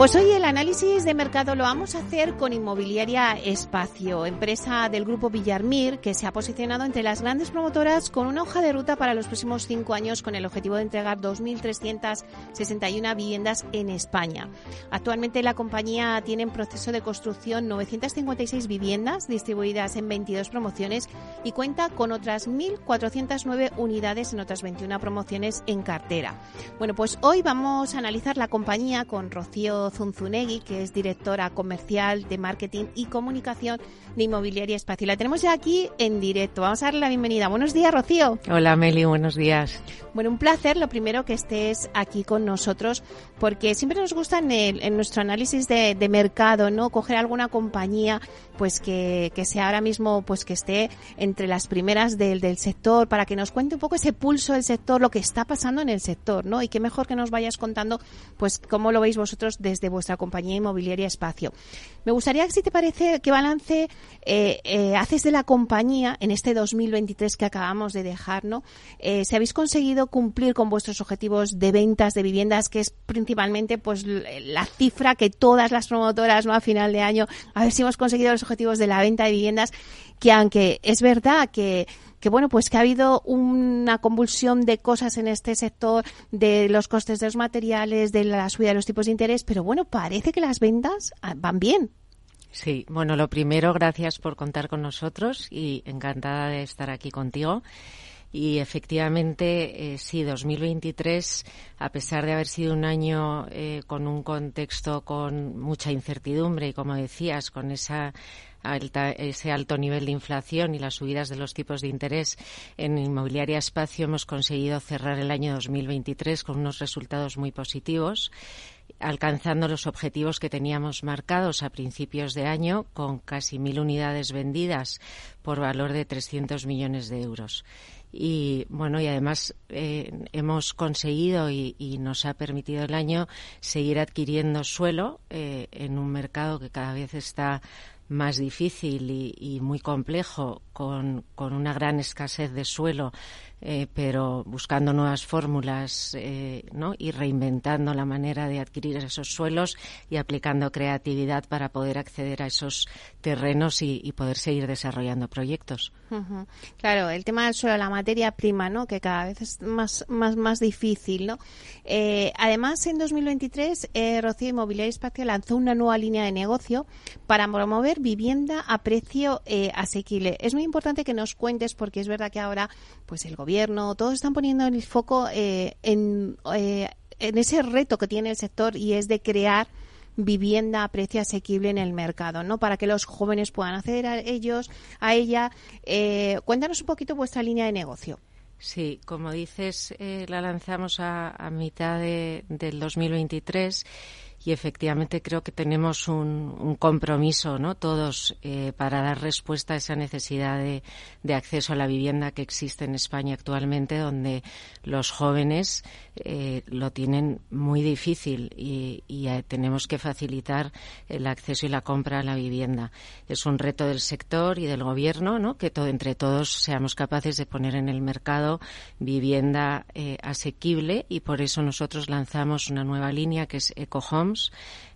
Pues hoy el análisis de mercado lo vamos a hacer con Inmobiliaria Espacio, empresa del grupo Villarmir, que se ha posicionado entre las grandes promotoras con una hoja de ruta para los próximos cinco años con el objetivo de entregar 2.361 viviendas en España. Actualmente la compañía tiene en proceso de construcción 956 viviendas distribuidas en 22 promociones y cuenta con otras 1.409 unidades en otras 21 promociones en cartera. Bueno, pues hoy vamos a analizar la compañía con Rocío Zunzunegui, que es directora comercial de marketing y comunicación de Inmobiliaria Espacio. La tenemos ya aquí en directo. Vamos a darle la bienvenida. Buenos días, Rocío. Hola, Meli, buenos días. Bueno, un placer, lo primero que estés aquí con nosotros, porque siempre nos gusta en, nuestro análisis de, mercado, ¿no? Coger alguna compañía, pues que, sea ahora mismo, pues que esté entre las primeras del, del sector, para que nos cuente un poco ese pulso del sector, lo que está pasando en el sector, ¿no? Y qué mejor que nos vayas contando, pues cómo lo veis vosotros desde vuestra compañía inmobiliaria Espacio. Me gustaría, si te parece, qué balance eh, eh, haces de la compañía en este 2023 que acabamos de dejar, ¿no? Eh, si habéis conseguido cumplir con vuestros objetivos de ventas de viviendas, que es principalmente pues la cifra que todas las promotoras, ¿no? A final de año, a ver si hemos conseguido los objetivos de la venta de viviendas, que aunque es verdad que que bueno, pues que ha habido una convulsión de cosas en este sector, de los costes de los materiales, de la subida de los tipos de interés, pero bueno, parece que las ventas ah, van bien. Sí, bueno, lo primero, gracias por contar con nosotros y encantada de estar aquí contigo. Y efectivamente, eh, sí, 2023, a pesar de haber sido un año eh, con un contexto con mucha incertidumbre y, como decías, con esa ese alto nivel de inflación y las subidas de los tipos de interés en Inmobiliaria Espacio hemos conseguido cerrar el año 2023 con unos resultados muy positivos alcanzando los objetivos que teníamos marcados a principios de año con casi mil unidades vendidas por valor de 300 millones de euros. Y bueno, y además eh, hemos conseguido y, nos ha permitido el año seguir adquiriendo suelo eh, en un mercado que cada vez está más difícil y, muy complejo, con, con, una gran escasez de suelo, eh, pero buscando nuevas fórmulas eh, ¿no? y reinventando la manera de adquirir esos suelos y aplicando creatividad para poder acceder a esos terrenos y, poder seguir desarrollando proyectos. Claro, el tema del suelo, la materia prima, ¿no? que cada vez es más, más, más difícil. ¿no? Eh, además, en 2023, Rocío Inmobiliaria Espacio lanzó una nueva línea de negocio para promover vivienda a precio eh, asequible. Es muy importante que nos cuentes porque es verdad que ahora pues el gobierno, todos están poniendo el foco eh, en, eh, en ese reto que tiene el sector y es de crear vivienda a precio asequible en el mercado, ¿no? Para que los jóvenes puedan acceder a ellos, a ella. cuéntanos un poquito vuestra línea de negocio. Sí, como dices, la lanzamos a, a mitad de, del 2023 y efectivamente creo que tenemos un, compromiso, ¿no? Todos eh, para dar respuesta a esa necesidad de, acceso a la vivienda que existe en España actualmente, donde los jóvenes eh, lo tienen muy difícil y, eh, tenemos que facilitar el acceso y la compra a la vivienda. Es un reto del sector y del gobierno, ¿no? Que entre todos seamos capaces de poner en el mercado vivienda asequible y por eso nosotros lanzamos una nueva línea que es EcoHome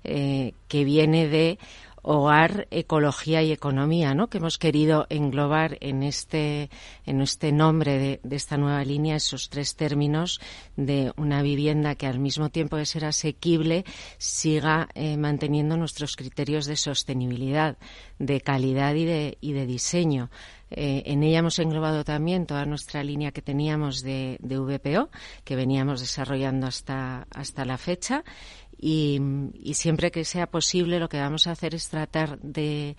eh, que viene de hogar, ecología y economía, ¿no? Que hemos querido englobar en este, en este nombre de, esta nueva línea esos tres términos de una vivienda que al mismo tiempo de ser asequible siga eh, manteniendo nuestros criterios de sostenibilidad, de calidad y de, diseño. Eh, en ella hemos englobado también toda nuestra línea que teníamos de, de VPO, que veníamos desarrollando hasta, hasta la fecha y, siempre que sea posible lo que vamos a hacer es tratar de,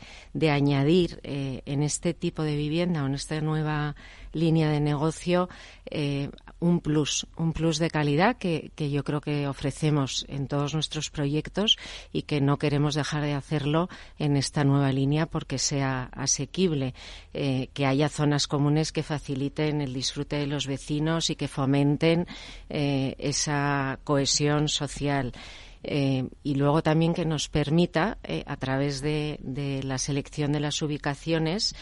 añadir eh, en este tipo de vivienda o en esta nueva línea de negocio eh, un plus, un plus de calidad que, yo creo que ofrecemos en todos nuestros proyectos y que no queremos dejar de hacerlo en esta nueva línea porque sea asequible, eh, que haya zonas comunes que faciliten el disfrute de los vecinos y que fomenten esa cohesión social. Eh, y luego también que nos permita, a través de, la selección de las ubicaciones,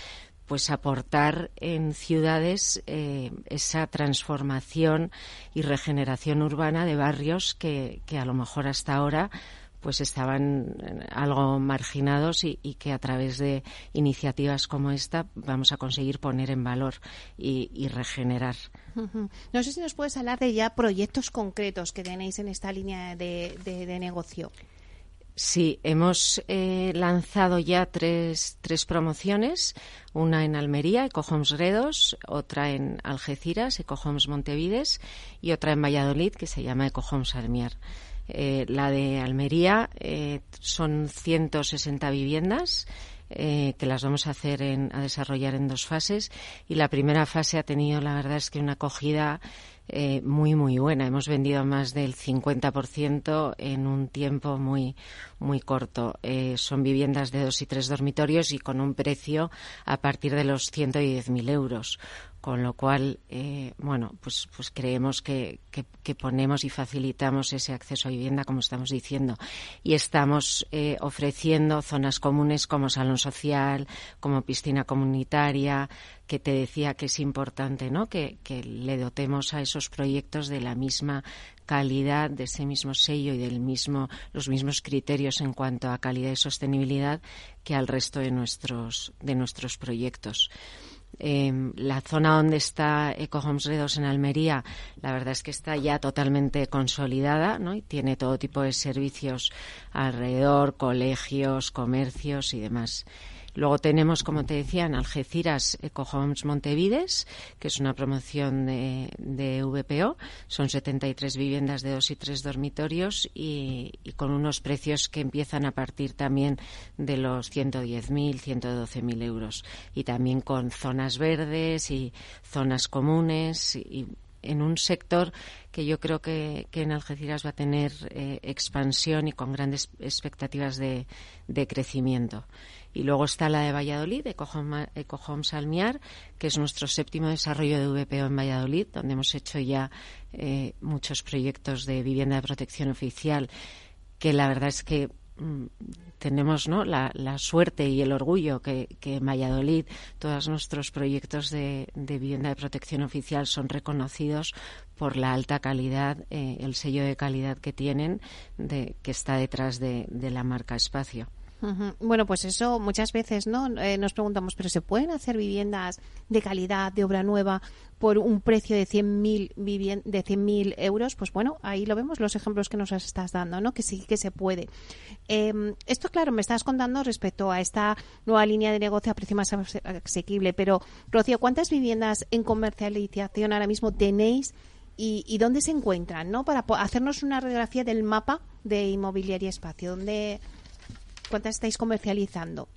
pues aportar en ciudades eh, esa transformación y regeneración urbana de barrios que, a lo mejor hasta ahora pues estaban eh, algo marginados y, que a través de iniciativas como esta vamos a conseguir poner en valor y, regenerar. No sé si nos puedes hablar de ya proyectos concretos que tenéis en esta línea de negocio. Sí, hemos eh, lanzado ya tres, tres promociones, una en Almería, Ecohomes Redos, otra en Algeciras, Ecohomes Montevides, y otra en Valladolid, que se llama Ecohomes Almiar. Eh, la de Almería eh, son 160 viviendas que las vamos a hacer en, a desarrollar en dos fases y la primera fase ha tenido la verdad es que una acogida eh, muy, muy buena. Hemos vendido más del 50% en un tiempo muy, muy corto. Eh, son viviendas de dos y tres dormitorios y con un precio a partir de los 110.000 euros con lo cual, eh, bueno, pues, pues creemos que, que, ponemos y facilitamos ese acceso a vivienda, como estamos diciendo. Y estamos eh, ofreciendo zonas comunes como salón social, como piscina comunitaria, que te decía que es importante, ¿no? Que, que le dotemos a esos proyectos de la misma calidad, de ese mismo sello y del mismo, los mismos criterios en cuanto a calidad y sostenibilidad que al resto de nuestros, de nuestros proyectos. Em, la zona donde está Eco Homes Redos en Almería, la verdad es que está ya totalmente consolidada, ¿no? Y tiene todo tipo de servicios alrededor, colegios, comercios y demás. Luego tenemos, como te decía, en Algeciras Ecohomes Montevides, que es una promoción de, VPO. Son 73 viviendas de dos y tres dormitorios y, con unos precios que empiezan a partir también de los 110.000, 112.000 euros. Y también con zonas verdes y zonas comunes y en un sector que yo creo que, en Algeciras va a tener eh, expansión y con grandes expectativas de crecimiento. Y luego está la de Valladolid, Ecohome Salmiar, que es nuestro séptimo desarrollo de VPO en Valladolid, donde hemos hecho ya eh, muchos proyectos de vivienda de protección oficial, que la verdad es que mm, tenemos ¿no? la, suerte y el orgullo que, en Valladolid todos nuestros proyectos de, vivienda de protección oficial son reconocidos por la alta calidad, eh, el sello de calidad que tienen, de, que está detrás de la marca Espacio. Bueno, pues eso muchas veces no eh, nos preguntamos, pero se pueden hacer viviendas de calidad, de obra nueva, por un precio de 100.000 de 100.000 euros, pues bueno, ahí lo vemos los ejemplos que nos estás dando, ¿no? Que sí que se puede. Em, esto, claro, me estás contando respecto a esta nueva línea de negocio a precio más asequible, pero Rocío, ¿cuántas viviendas en comercialización ahora mismo tenéis? Y, y, dónde se encuentran, ¿no? Para hacernos una radiografía del mapa de inmobiliaria espacio, ¿dónde, ¿Cuántas estáis comercializando?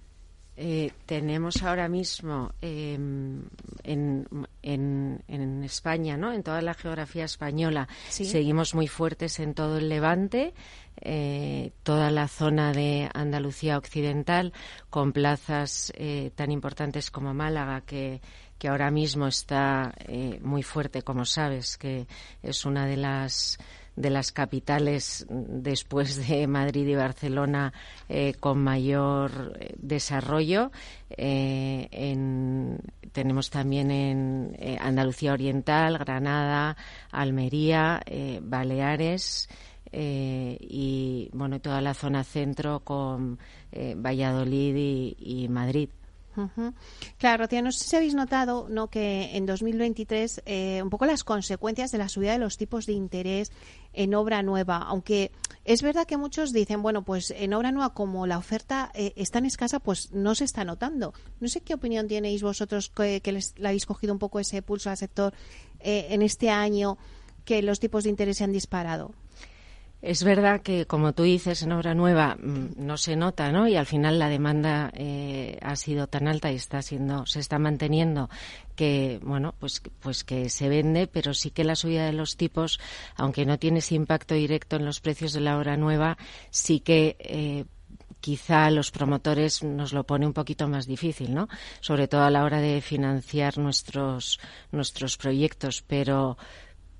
Eh, tenemos ahora mismo em, en, en, España, ¿no? en toda la geografía española, seguimos muy fuertes en todo el Levante, eh, toda la zona de Andalucía Occidental, con plazas eh, tan importantes como Málaga, que, que ahora mismo está muy fuerte, como sabes, que es una de las de las capitales después de Madrid y Barcelona eh, con mayor eh, desarrollo. Eh, tenemos también en Andalucía Oriental, Granada, Almería, Baleares. y bueno toda la zona centro con Valladolid y Madrid. Claro, Rocío, no sé si habéis notado ¿no? que en 2023 eh, un poco las consecuencias de la subida de los tipos de interés en obra nueva, aunque es verdad que muchos dicen, bueno, pues en obra nueva como la oferta eh, es tan escasa, pues no se está notando. No sé qué opinión tenéis vosotros que, les, le habéis cogido un poco ese pulso al sector eh, en este año que los tipos de interés se han disparado. Es verdad que, como tú dices, en obra nueva mm, no se nota, ¿no? Y al final la demanda eh, ha sido tan alta y está siendo, se está manteniendo que, bueno, pues, pues que se vende, pero sí que la subida de los tipos, aunque no tiene ese impacto directo en los precios de la obra nueva, sí que eh, quizá los promotores nos lo pone un poquito más difícil, ¿no? Sobre todo a la hora de financiar nuestros nuestros proyectos, pero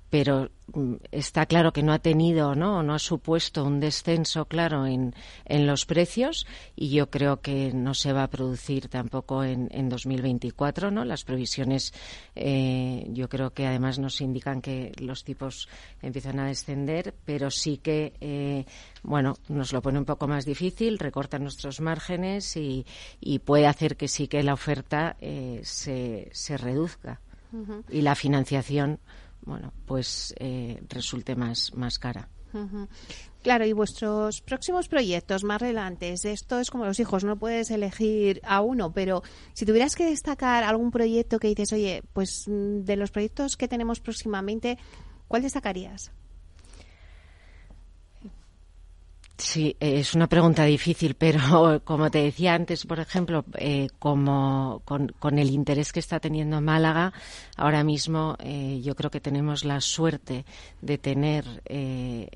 pero mm, está claro que no ha tenido, ¿no? No ha supuesto un descenso claro en, en los precios y yo creo que no se va a producir tampoco en, en 2024, ¿no? Las previsiones, eh, yo creo que además nos indican que los tipos empiezan a descender, pero sí que, eh, bueno, nos lo pone un poco más difícil, recorta nuestros márgenes y, y puede hacer que sí que la oferta eh, se, se reduzca y la financiación bueno, pues eh, resulte más, más cara. Claro, y vuestros próximos proyectos más relevantes, esto es como los hijos, no puedes elegir a uno, pero si tuvieras que destacar algún proyecto que dices, oye, pues mm, de los proyectos que tenemos próximamente, ¿cuál destacarías? Sí, es una pregunta difícil, pero como te decía antes, por ejemplo, eh, como con, el interés que está teniendo Málaga, ahora mismo eh, yo creo que tenemos la suerte de tener eh,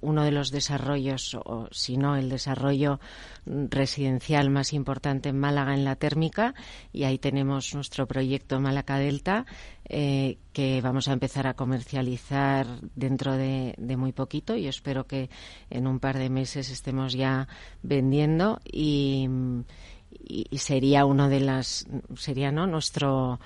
uno de los desarrollos, o si no el desarrollo residencial más importante en Málaga en la térmica, y ahí tenemos nuestro proyecto Málaga Delta, eh, que vamos a empezar a comercializar dentro de, muy poquito. y espero que en un par de meses estemos ya vendiendo y, y sería uno de las, sería no nuestro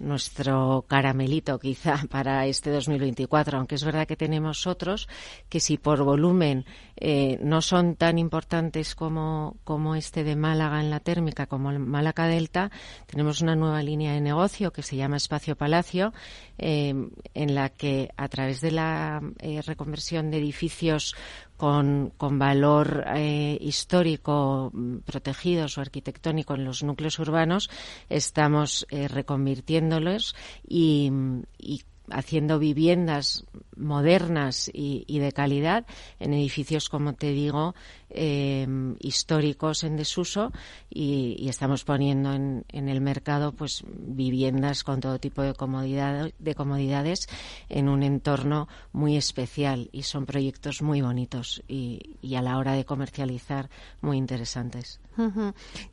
nuestro caramelito quizá para este 2024, aunque es verdad que tenemos otros que si por volumen eh, no son tan importantes como, como este de Málaga en la térmica, como el Málaga Delta, tenemos una nueva línea de negocio que se llama Espacio Palacio, eh, en la que a través de la eh, reconversión de edificios con, con valor eh, histórico mm, protegidos o arquitectónico en los núcleos urbanos, estamos eh, reconvirtiéndolos y, y haciendo viviendas modernas y, de calidad en edificios, como te digo, em, históricos en desuso y, estamos poniendo en, el mercado pues viviendas con todo tipo de, comodidad, de comodidades en un entorno muy especial y son proyectos muy bonitos y, a la hora de comercializar muy interesantes.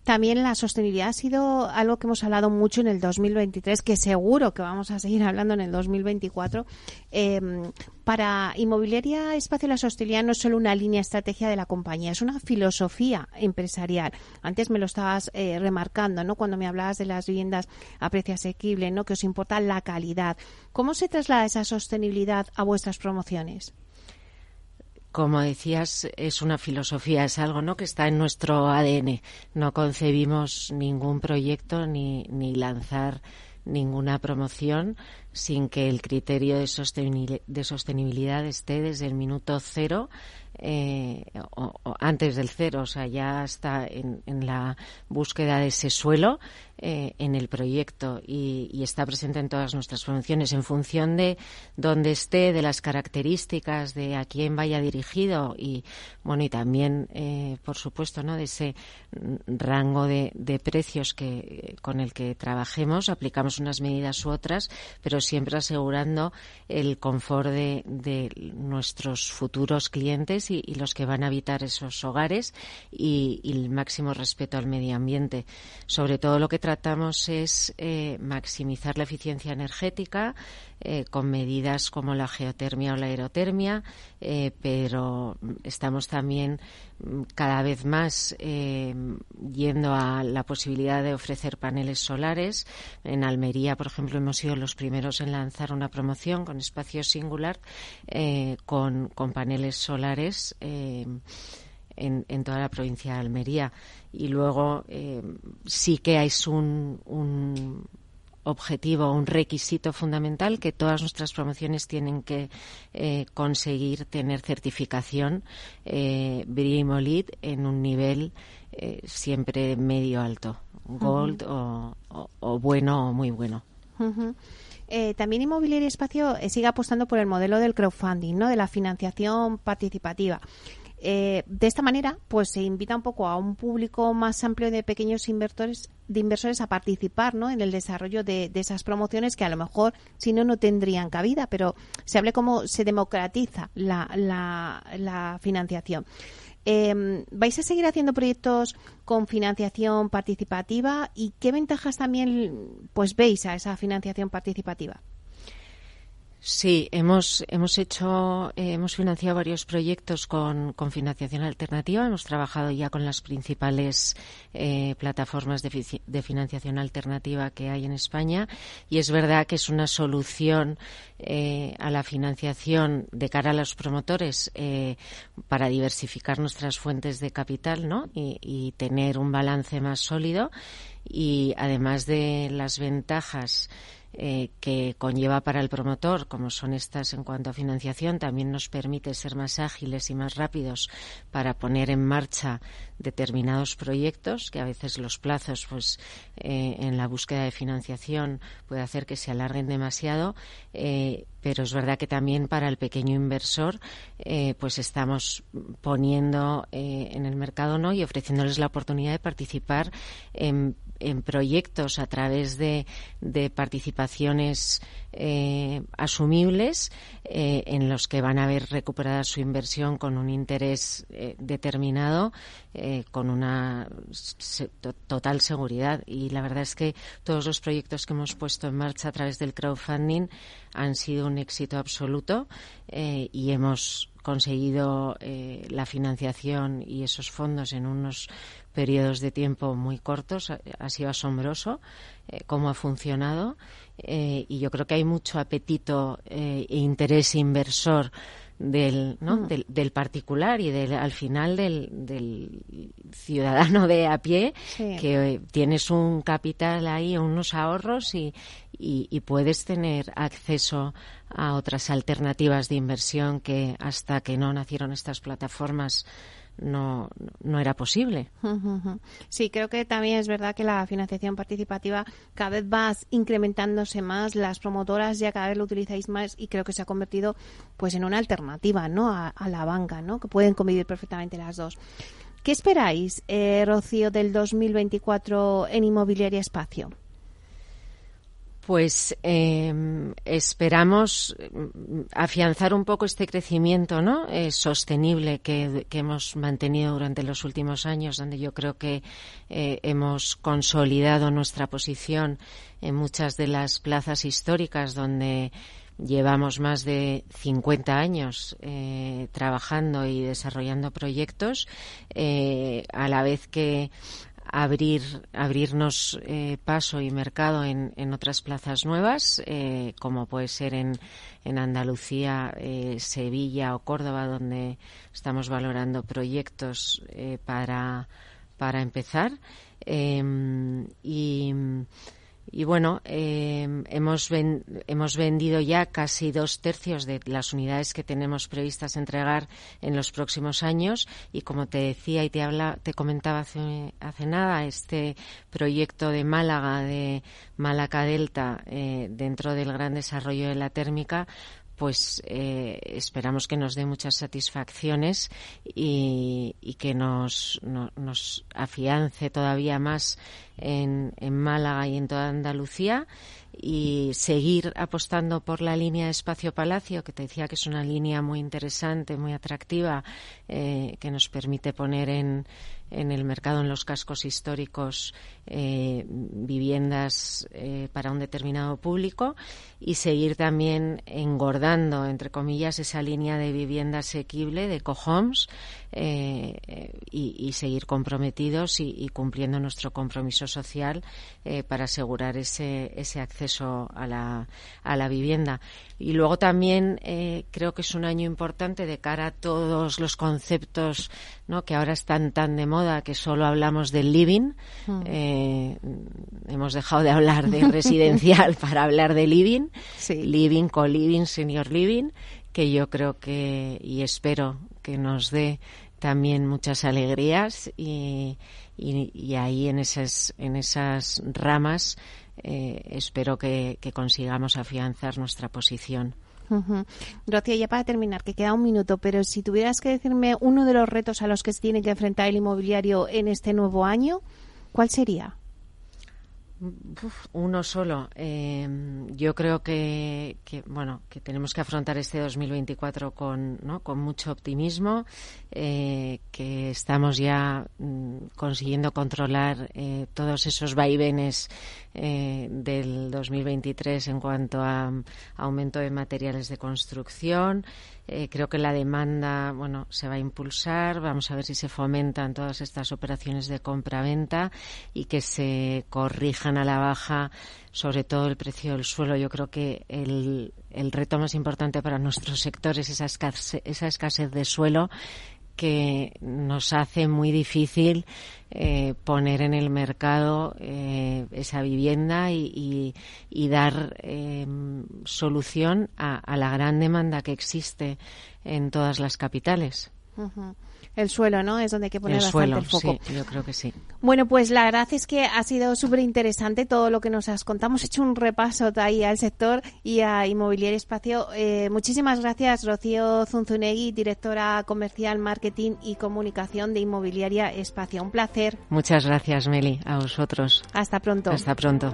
También la sostenibilidad ha sido algo que hemos hablado mucho en el 2023, que seguro que vamos a seguir hablando en el 2024. Eh, para Inmobiliaria Espacio la Sostenibilidad no es solo una línea estrategia de la compañía, es una filosofía empresarial. Antes me lo estabas eh, remarcando, ¿no? Cuando me hablabas de las viviendas a precio asequible, ¿no? Que os importa la calidad. ¿Cómo se traslada esa sostenibilidad a vuestras promociones? como decías, es una filosofía, es algo ¿no? que está en nuestro ADN. No concebimos ningún proyecto ni, ni lanzar ninguna promoción sin que el criterio de, sostenibilidad esté desde el minuto cero eh, o, antes del cero, o sea, ya está en, la búsqueda de ese suelo eh, en el proyecto y, está presente en todas nuestras promociones en función de dónde esté, de las características, de a quién vaya dirigido y bueno y también, eh, por supuesto, no de ese rango de, precios que con el que trabajemos, aplicamos unas medidas u otras, pero siempre asegurando el confort de, de nuestros futuros clientes y, los que van a habitar esos hogares y, el máximo respeto al medio ambiente. Sobre todo lo que tratamos es eh, maximizar la eficiencia energética eh, con medidas como la geotermia o la aerotermia, eh, pero estamos también mm, cada vez más yendo a la posibilidad de ofrecer paneles solares. En Almería, por ejemplo, hemos sido los primeros en lanzar una promoción con espacio singular con, paneles solares en, toda la provincia de Almería. Y luego eh, sí que es un, objetivo, un requisito fundamental que todas nuestras promociones tienen que eh, conseguir tener certificación eh, en un nivel siempre medio alto, gold o, o, bueno o muy bueno. Eh, también Inmobiliaria Espacio eh, sigue apostando por el modelo del crowdfunding, ¿no? de la financiación participativa. Eh, de esta manera, pues se invita un poco a un público más amplio de pequeños inversores, de inversores a participar ¿no? en el desarrollo de, esas promociones que a lo mejor si no no tendrían cabida, pero se hable cómo se democratiza la, la, financiación. Eh, ¿Vais a seguir haciendo proyectos con financiación participativa y qué ventajas también pues veis a esa financiación participativa? Sí, hemos, hemos hecho, eh, hemos financiado varios proyectos con, financiación alternativa. Hemos trabajado ya con las principales eh, plataformas de, financiación alternativa que hay en España y es verdad que es una solución eh, a la financiación de cara a los promotores para diversificar nuestras fuentes de capital, ¿no? Y tener un balance más sólido y además de las ventajas eh, que conlleva para el promotor, como son estas en cuanto a financiación, también nos permite ser más ágiles y más rápidos para poner en marcha determinados proyectos, que a veces los plazos, pues, eh, en la búsqueda de financiación puede hacer que se alarguen demasiado. Eh, pero es verdad que también para el pequeño inversor pues estamos poniendo en el mercado no y ofreciéndoles la oportunidad de participar en en proyectos a través de, participaciones eh, asumibles eh, en los que van a ver recuperada su inversión con un interés eh, determinado, con una total seguridad. Y la verdad es que todos los proyectos que hemos puesto en marcha a través del crowdfunding han sido un éxito absoluto y hemos conseguido la financiación y esos fondos en unos periodos de tiempo muy cortos. Ha, sido asombroso eh, cómo ha funcionado eh, y yo creo que hay mucho apetito eh, e interés inversor del, ¿no? Mm. del, particular y del, al final del, ciudadano de a pie que tienes un capital ahí, unos ahorros y, y, puedes tener acceso a otras alternativas de inversión que hasta que no nacieron estas plataformas no, no era posible. Sí, creo que también es verdad que la financiación participativa cada vez va incrementándose más, las promotoras ya cada vez lo utilizáis más y creo que se ha convertido pues en una alternativa ¿no? a, la banca, ¿no? que pueden convivir perfectamente las dos. ¿Qué esperáis, eh, Rocío, del 2024 en Inmobiliaria Espacio? Pues em, esperamos mm, afianzar un poco este crecimiento ¿no? Eh, sostenible que, hemos mantenido durante los últimos años, donde yo creo que eh, hemos consolidado nuestra posición en muchas de las plazas históricas donde llevamos más de 50 años eh, trabajando y desarrollando proyectos, a la vez que abrir, abrirnos eh, paso y mercado en, en otras plazas nuevas, eh, como puede ser en, en Andalucía, eh, Sevilla o Córdoba, donde estamos valorando proyectos para, para empezar. Em, y y bueno, em, hemos, hemos vendido ya casi dos tercios de las unidades que tenemos previstas entregar en los próximos años. Y como te decía y te, habla, te comentaba hace, hace nada, este proyecto de Málaga, de Málaga Delta, eh, dentro del gran desarrollo de la térmica, pues eh, esperamos que nos dé muchas satisfacciones y, que nos, nos afiance todavía más en, Málaga y en toda Andalucía y seguir apostando por la línea de Espacio Palacio, que te decía que es una línea muy interesante, muy atractiva, eh, que nos permite poner en, en el mercado, en los cascos históricos, eh, viviendas eh, para un determinado público y seguir también engordando, entre comillas, esa línea de vivienda asequible de cohomes eh, y, seguir comprometidos y, cumpliendo nuestro compromiso social para asegurar ese, ese acceso a la, a la vivienda. Y luego también creo que es un año importante de cara a todos los conceptos ¿no? que ahora están tan de moda que solo hablamos del living. Mm. Eh, hemos dejado de hablar de residencial para hablar de living, living, co-living, senior living, que yo creo que y espero que nos dé también muchas alegrías y, y, ahí en esas, en esas ramas espero que, consigamos afianzar nuestra posición. Rocío, ya para terminar, que queda un minuto, pero si tuvieras que decirme uno de los retos a los que se tiene que enfrentar el inmobiliario en este nuevo año, ¿cuál sería? Uno solo. Eh, yo creo que, bueno que tenemos que afrontar este 2024 con, ¿no? con mucho optimismo, eh, que estamos ya mm, consiguiendo controlar eh, todos esos vaivenes del 2023 en cuanto a aumento de materiales de construcción. Eh, creo que la demanda, bueno, se va a impulsar. Vamos a ver si se fomentan todas estas operaciones de compra-venta y que se corrijan a la baja, sobre todo el precio del suelo. Yo creo que el, el reto más importante para nuestro sector es esa esa escasez de suelo que nos hace muy difícil eh, poner en el mercado eh, esa vivienda y, dar em, solución a, la gran demanda que existe en todas las capitales el suelo, ¿no? Es donde hay que poner bastante el foco. Sí, yo creo que sí. Bueno, pues la verdad es que ha sido súper interesante todo lo que nos has contado. Hemos hecho un repaso ahí al sector y a Inmobiliario Espacio. Eh, muchísimas gracias, Rocío Zunzunegui, directora comercial, marketing y comunicación de Inmobiliaria Espacio. Un placer. Muchas gracias, Meli, a vosotros. Hasta pronto. Hasta pronto.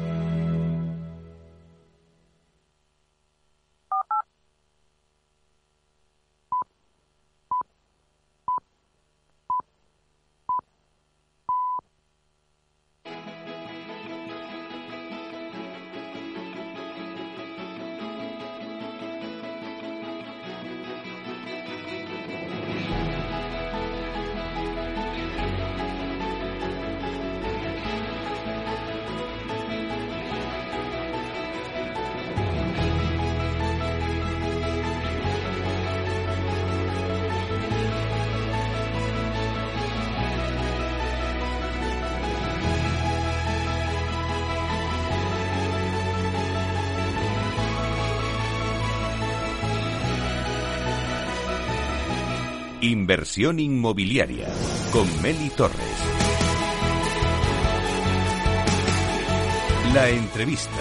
Inversión inmobiliaria con Meli Torres. La entrevista.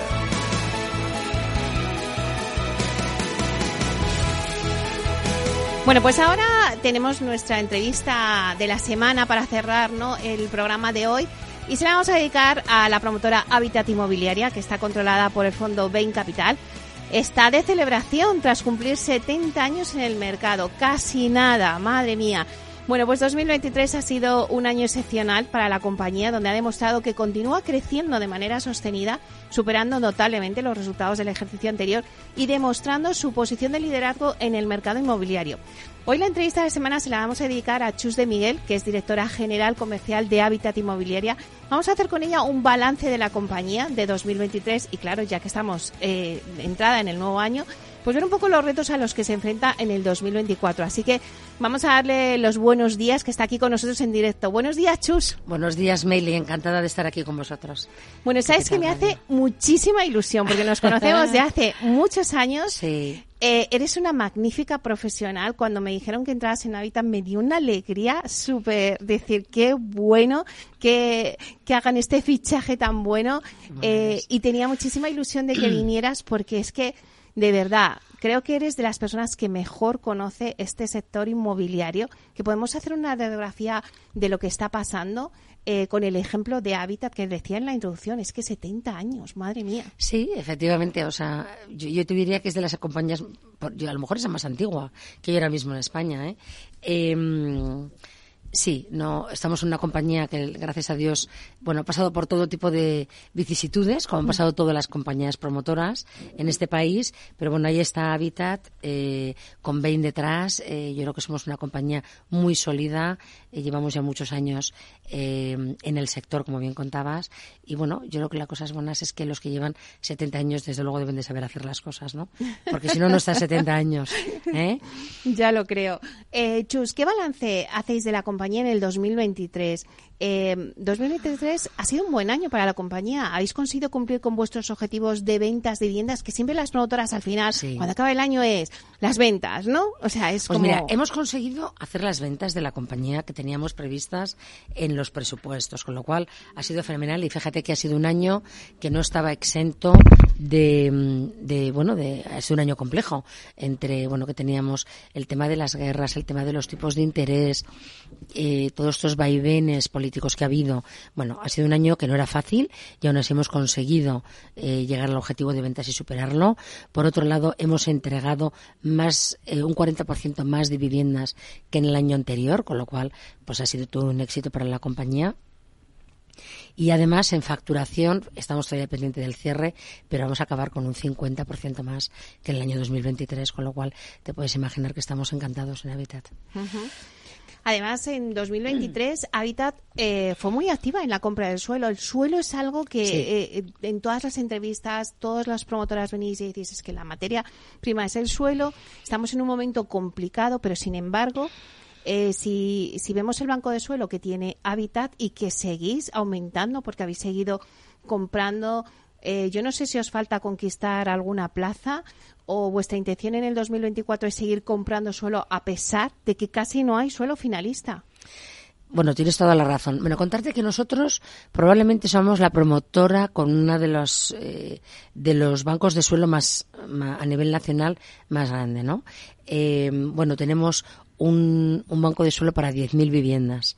Bueno, pues ahora tenemos nuestra entrevista de la semana para cerrar ¿no? el programa de hoy y se la vamos a dedicar a la promotora Habitat Inmobiliaria que está controlada por el fondo Bain Capital está de celebración tras cumplir 70 años en el mercado. Casi nada, madre mía. Bueno, pues 2023 ha sido un año excepcional para la compañía, donde ha demostrado que continúa creciendo de manera sostenida, superando notablemente los resultados del ejercicio anterior y demostrando su posición de liderazgo en el mercado inmobiliario. Hoy la entrevista de semana se la vamos a dedicar a Chus de Miguel, que es directora general comercial de Habitat Inmobiliaria. Vamos a hacer con ella un balance de la compañía de 2023 y claro, ya que estamos eh, entrada en el nuevo año, pues ver un poco los retos a los que se enfrenta en el 2024. Así que vamos a darle los buenos días, que está aquí con nosotros en directo. Buenos días, Chus. Buenos días, Meili. Encantada de estar aquí con vosotros. Bueno, sabes que me hace muchísima ilusión, porque nos conocemos de hace muchos años. Sí. Eh, eres una magnífica profesional. Cuando me dijeron que entrabas en Habitat me dio una alegría súper decir qué bueno que, que hagan este fichaje tan bueno. Eh, y tenía muchísima ilusión de que vinieras porque es que de verdad, creo que eres de las personas que mejor conoce este sector inmobiliario, que podemos hacer una radiografía de lo que está pasando eh, con el ejemplo de Habitat que decía en la introducción, es que 70 años, madre mía. Sí, efectivamente, o sea, yo, te diría que es de las compañías, yo, a lo mejor es la más antigua que hay ahora mismo en España, ¿eh? eh Sí, no, estamos en una compañía que, gracias a Dios, bueno, ha pasado por todo tipo de vicisitudes, como han pasado todas las compañías promotoras en este país, pero bueno, ahí está Habitat, eh, con Bain detrás. Eh, yo creo que somos una compañía muy sólida, eh, llevamos ya muchos años en el sector, como bien contabas, y bueno, yo creo que las cosas buenas es que los que llevan 70 años, desde luego, deben de saber hacer las cosas, ¿no? Porque si no, no está 70 años. Ya lo creo. Chus, ¿qué balance hacéis de la compañía? Compañía en el 2023. Eh, 2023 ha sido un buen año para la compañía. Habéis conseguido cumplir con vuestros objetivos de ventas de viviendas, que siempre las promotoras al final, cuando acaba el año, es las ventas, ¿no? O sea, es pues como. Mira, hemos conseguido hacer las ventas de la compañía que teníamos previstas en los presupuestos, con lo cual ha sido fenomenal. Y fíjate que ha sido un año que no estaba exento de, de bueno, de, ha sido un año complejo entre, bueno, que teníamos el tema de las guerras, el tema de los tipos de interés, eh, todos estos vaivenes políticos que ha habido, bueno, ha sido un año que no era fácil y aún así hemos conseguido eh, llegar al objetivo de ventas y superarlo. Por otro lado, hemos entregado más, eh, un 40% más de viviendas que en el año anterior, con lo cual, pues ha sido todo un éxito para la compañía. Y además en facturación estamos todavía pendientes del cierre, pero vamos a acabar con un 50% más que en el año 2023, con lo cual te puedes imaginar que estamos encantados en Habitat. Además, en 2023, Habitat eh, fue muy activa en la compra del suelo. El suelo es algo que eh, eh, en todas las entrevistas, todas las promotoras venís y decís es que la materia prima es el suelo. Estamos en un momento complicado, pero sin embargo, si, si vemos el banco de suelo que tiene Habitat y que seguís aumentando porque habéis seguido comprando eh, yo no sé si os falta conquistar alguna plaza o vuestra intención en el 2024 es seguir comprando suelo a pesar de que casi no hay suelo finalista. Bueno, tienes toda la razón. Bueno, contarte que nosotros probablemente somos la promotora con una de los eh, de los bancos de suelo más, a nivel nacional más grande, ¿no? Eh, bueno, tenemos un, un banco de suelo para 10.000 viviendas,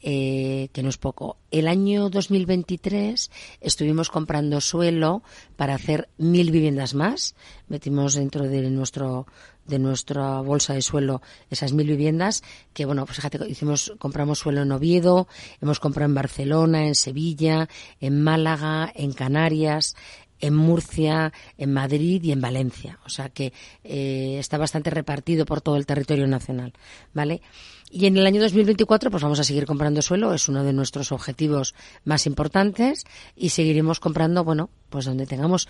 eh, que no es poco. El año 2023 estuvimos comprando suelo para hacer mil viviendas más. Metimos dentro de nuestro de nuestra bolsa de suelo esas mil viviendas que bueno pues fíjate hicimos compramos suelo en Oviedo hemos comprado en Barcelona en Sevilla en Málaga en Canarias en Murcia, en Madrid y en Valencia. O sea que eh, está bastante repartido por todo el territorio nacional, ¿vale? Y en el año 2024 pues vamos a seguir comprando suelo, es uno de nuestros objetivos más importantes y seguiremos comprando, bueno, pues donde tengamos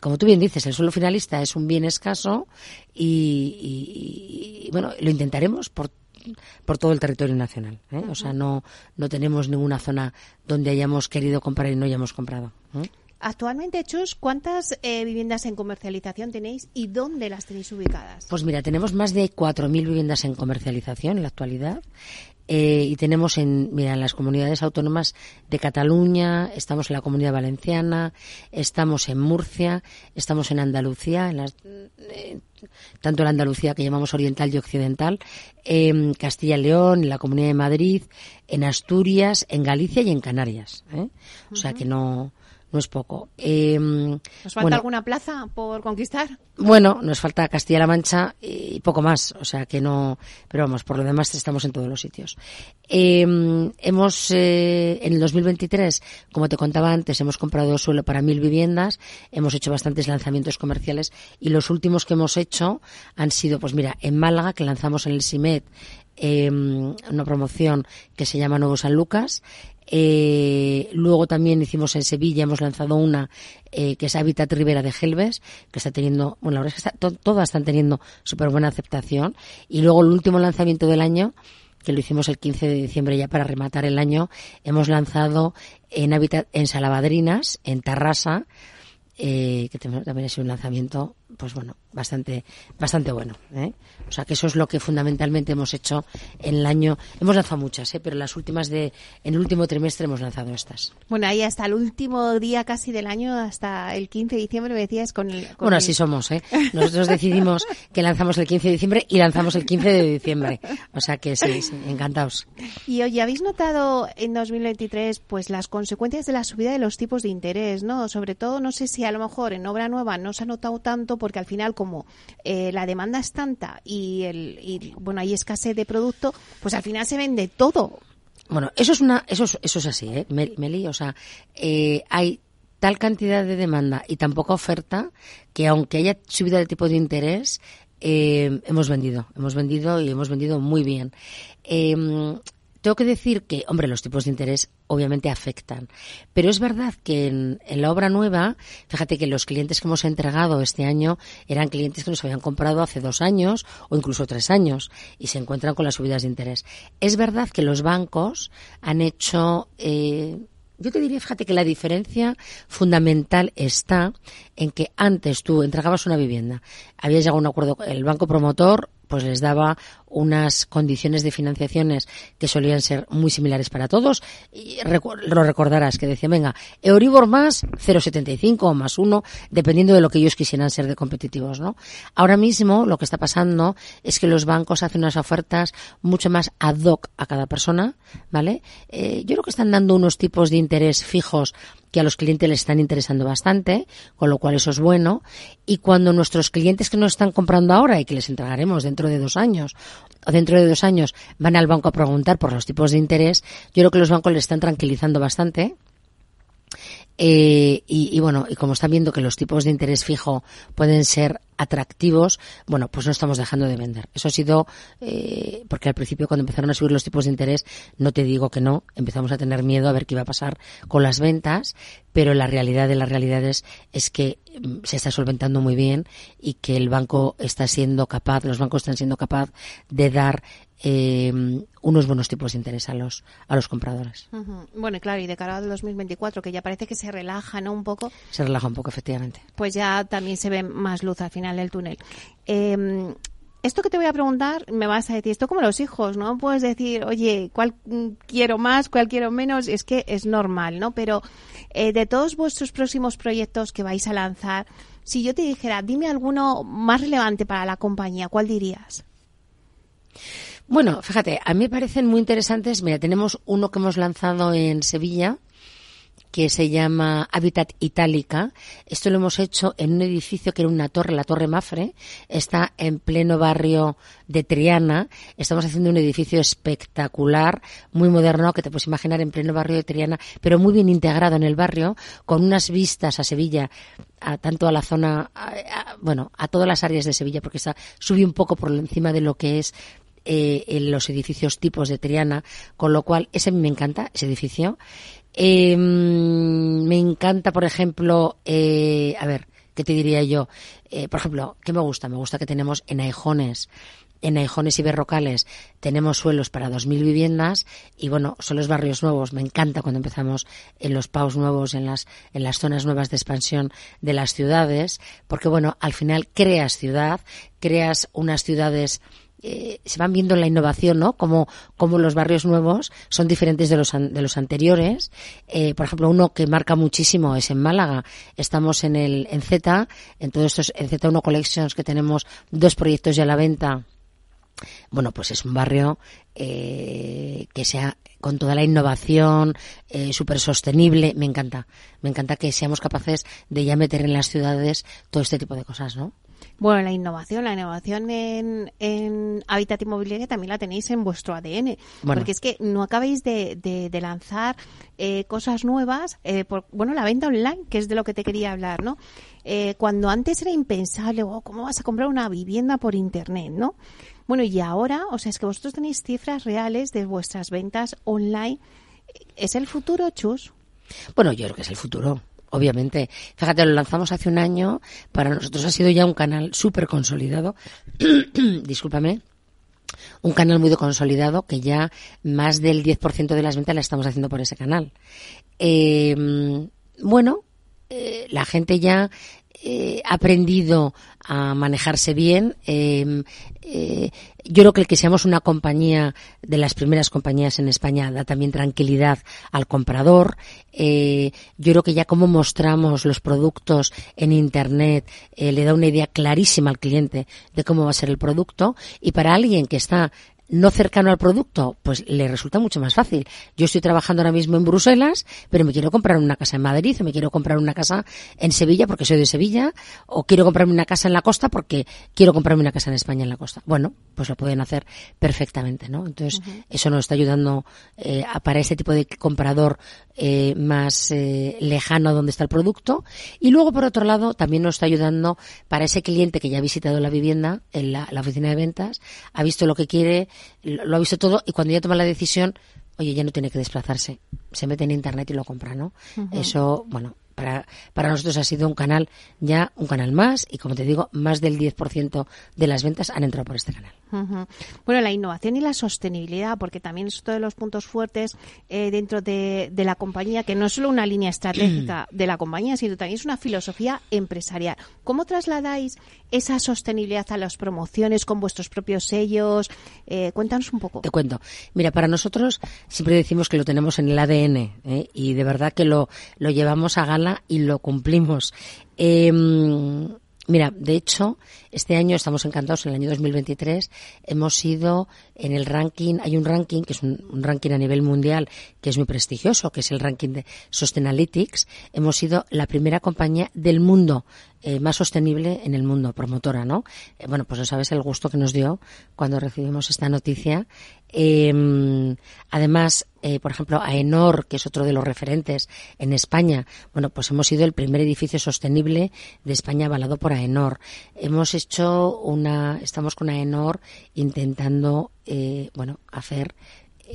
como tú bien dices, el suelo finalista es un bien escaso y, bueno, lo intentaremos por por todo el territorio nacional. ¿eh? O sea, no, no tenemos ninguna zona donde hayamos querido comprar y no hayamos comprado. ¿eh? Actualmente, Chus, ¿cuántas eh, viviendas en comercialización tenéis y dónde las tenéis ubicadas? Pues mira, tenemos más de 4.000 viviendas en comercialización en la actualidad. Eh, y tenemos en, mira, en las comunidades autónomas de Cataluña, estamos en la Comunidad Valenciana, estamos en Murcia, estamos en Andalucía, en las, eh, tanto en Andalucía que llamamos oriental y occidental, en Castilla y León, en la Comunidad de Madrid, en Asturias, en Galicia y en Canarias. ¿eh? O sea que no, no es poco. Eh, ¿Nos falta alguna plaza por conquistar? Bueno, nos falta Castilla-La Mancha y poco más, o sea que no, pero vamos, por lo demás estamos en todos los sitios. Eh, hemos, eh, en el 2023, como te contaba antes, hemos comprado suelo para mil viviendas, hemos hecho bastantes lanzamientos comerciales y los últimos que hemos hecho han sido, pues mira, en Málaga, que lanzamos en el CIMED eh, una promoción que se llama Nuevo San Lucas. Eh, luego también hicimos en Sevilla, hemos lanzado una eh, que es Habitat Rivera de Gelbes, que está teniendo, bueno, la verdad es que está, todas están teniendo súper buena aceptación. Y luego el último lanzamiento del año, que lo hicimos el 15 de diciembre ya para rematar el año, hemos lanzado en Habitat, en Salabadrinas, en Tarrasa, eh, que también ha sido un lanzamiento pues bueno, bastante, bastante bueno. ¿eh? O sea que eso es lo que fundamentalmente hemos hecho en el año. Hemos lanzado muchas, ¿eh? pero las últimas de, en el último trimestre hemos lanzado estas. Bueno, ahí hasta el último día casi del año, hasta el 15 de diciembre, me decías con el. bueno, así somos, ¿eh? Nosotros decidimos que lanzamos el 15 de diciembre y lanzamos el 15 de diciembre. O sea que sí, sí encantados. Y oye, ¿habéis notado en 2023 pues las consecuencias de la subida de los tipos de interés, no? Sobre todo, no sé si a lo mejor en obra nueva no se ha notado tanto porque al final como eh, la demanda es tanta y, el, bueno hay escasez de producto, pues al final se vende todo. Bueno, eso es una, eso es, eso es así, ¿eh? Meli, o sea, eh, hay tal cantidad de demanda y tan poca oferta que aunque haya subida de tipo de interés, hemos vendido, hemos vendido y hemos vendido muy bien. Tengo que decir que, hombre, los tipos de interés obviamente afectan, pero es verdad que en, la obra nueva, fíjate que los clientes que hemos entregado este año eran clientes que nos habían comprado hace dos años o incluso tres años y se encuentran con las subidas de interés. Es verdad que los bancos han hecho eh, yo te diría, fíjate que la diferencia fundamental está en que antes tú entregabas una vivienda, habías llegado a un acuerdo, el banco promotor pues les daba unas condiciones de financiaciones que solían ser muy similares para todos. Y lo recordarás que decía, venga, Euribor más 0,75 o más 1, dependiendo de lo que ellos quisieran ser de competitivos, ¿no? Ahora mismo lo que está pasando es que los bancos hacen unas ofertas mucho más ad hoc a cada persona, ¿vale? Eh, yo creo que están dando unos tipos de interés fijos que a los clientes les están interesando bastante, con lo cual eso es bueno. Y cuando nuestros clientes que nos están comprando ahora y que les entregaremos dentro de dos años o dentro de dos años van al banco a preguntar por los tipos de interés, yo creo que los bancos les están tranquilizando bastante eh, y, bueno, y como están viendo que los tipos de interés fijo pueden ser atractivos, bueno, pues no estamos dejando de vender. Eso ha sido, eh, porque al principio cuando empezaron a subir los tipos de interés, no te digo que no, empezamos a tener miedo a ver qué iba a pasar con las ventas, pero la realidad de las realidades es que mm, se está solventando muy bien y que el banco está siendo capaz, los bancos están siendo capaz de dar eh, unos buenos tipos de interés a los, a los compradores. Bueno, claro, y de cara al 2024, que ya parece que se relaja, ¿no? Un poco. Se relaja un poco, efectivamente. Pues ya también se ve más luz al final del túnel. Eh, esto que te voy a preguntar, me vas a decir, esto como los hijos, ¿no? Puedes decir, oye, ¿cuál quiero más, cuál quiero menos? Es que es normal, ¿no? Pero eh, de todos vuestros próximos proyectos que vais a lanzar, si yo te dijera, dime alguno más relevante para la compañía, ¿cuál dirías? Bueno, fíjate, a mí me parecen muy interesantes. Mira, tenemos uno que hemos lanzado en Sevilla, que se llama Habitat Itálica. Esto lo hemos hecho en un edificio que era una torre, la Torre Mafre. Está en pleno barrio de Triana. Estamos haciendo un edificio espectacular, muy moderno, que te puedes imaginar en pleno barrio de Triana, pero muy bien integrado en el barrio, con unas vistas a Sevilla, a, tanto a la zona, bueno, a todas las áreas de Sevilla, porque está, sube un poco por encima de lo que es eh, en los edificios tipos de Triana, con lo cual ese me encanta, ese edificio. Eh, me encanta, por ejemplo, eh, a ver, ¿qué te diría yo? Eh, por ejemplo, ¿qué me gusta? Me gusta que tenemos en Aijones, en Aijones y Berrocales tenemos suelos para 2.000 viviendas y bueno, son los barrios nuevos. Me encanta cuando empezamos en los PAUs nuevos, en las, en las zonas nuevas de expansión de las ciudades, porque bueno, al final creas ciudad, creas unas ciudades eh, se van viendo la innovación, ¿no? Como, como los barrios nuevos son diferentes de los, de los anteriores. Eh, por ejemplo, uno que marca muchísimo es en Málaga. Estamos en el, en Z, en todos estos, en Z1 Collections que tenemos dos proyectos ya a la venta. Bueno, pues es un barrio eh, que sea con toda la innovación, eh, súper sostenible. Me encanta. Me encanta que seamos capaces de ya meter en las ciudades todo este tipo de cosas, ¿no? Bueno, la innovación, la innovación en, en Hábitat Inmobiliaria también la tenéis en vuestro ADN. Porque es que no acabáis de, de, lanzar eh, cosas nuevas. Eh, por, bueno, la venta online, que es de lo que te quería hablar, ¿no? Eh, cuando antes era impensable, oh, ¿cómo vas a comprar una vivienda por Internet, no? Bueno, y ahora, o sea, es que vosotros tenéis cifras reales de vuestras ventas online. ¿Es el futuro, Chus? Bueno, yo creo que es el futuro obviamente. Fíjate, lo lanzamos hace un año. Para nosotros ha sido ya un canal súper consolidado. Discúlpame. Un canal muy consolidado que ya más del 10% de las ventas la estamos haciendo por ese canal. Eh, bueno, eh, la gente ya eh, aprendido a manejarse bien. Em, eh, yo creo que el que seamos una compañía de las primeras compañías en España da también tranquilidad al comprador. Eh, yo creo que ya como mostramos los productos en Internet le da una idea clarísima al cliente de cómo va a ser el producto y para alguien que está no cercano al producto, pues le resulta mucho más fácil. Yo estoy trabajando ahora mismo en Bruselas, pero me quiero comprar una casa en Madrid, o me quiero comprar una casa en Sevilla porque soy de Sevilla, o quiero comprarme una casa en la costa porque quiero comprarme una casa en España en la costa. Bueno, pues lo pueden hacer perfectamente, ¿no? Entonces, eso nos está ayudando eh, para este tipo de comprador eh, más eh, lejano a donde está el producto. Y luego, por otro lado, también nos está ayudando para ese cliente que ya ha visitado la vivienda en la oficina de ventas, ha visto lo que quiere, lo ha visto todo y cuando ya toma la decisión, oye, ya no tiene que desplazarse, se mete en internet y lo compra, ¿no? Eso, bueno, para, para nosotros ha sido un canal ya, un canal más y como te digo, más del 10% de las ventas han entrado por este canal. Bueno, la innovación y la sostenibilidad, porque también es uno de los puntos fuertes eh, dentro de, la compañía, que no es solo una línea estratégica de la compañía, sino también es una filosofía empresarial. ¿Cómo trasladáis esa sostenibilidad a las promociones con vuestros propios sellos? Eh, cuéntanos un poco. Te cuento. Mira, para nosotros siempre decimos que lo tenemos en el ADN ¿eh? y de verdad que lo, lo llevamos a gala y lo cumplimos. Eh, Mira, de hecho, este año estamos encantados, en el año 2023 hemos sido en el ranking, hay un ranking que es un, ranking a nivel mundial que es muy prestigioso, que es el ranking de Sustainalytics. Hemos sido la primera compañía del mundo eh, más sostenible en el mundo, promotora, ¿no? Eh, bueno, pues no sabes el gusto que nos dio cuando recibimos esta noticia. Em, además, eh, por ejemplo, AENOR, que es otro de los referentes en España, bueno, pues hemos sido el primer edificio sostenible de España avalado por AENOR. Hemos hecho una, estamos con AENOR intentando, bueno, hacer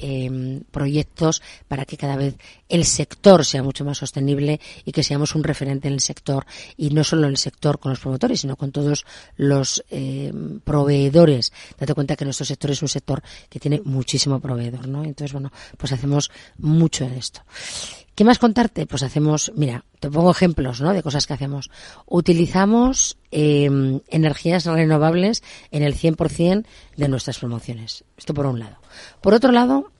eh, proyectos para que cada vez el sector sea mucho más sostenible y que seamos un referente en el sector y no solo en el sector con los promotores sino con todos los eh, proveedores. Date cuenta que nuestro sector es un sector que tiene muchísimo proveedor no entonces bueno pues hacemos mucho en esto ¿Qué más contarte? Pues hacemos, mira, te pongo ejemplos, ¿no? De cosas que hacemos. Utilizamos em, energías renovables en el 100% de nuestras promociones. Esto por un lado. Por otro lado,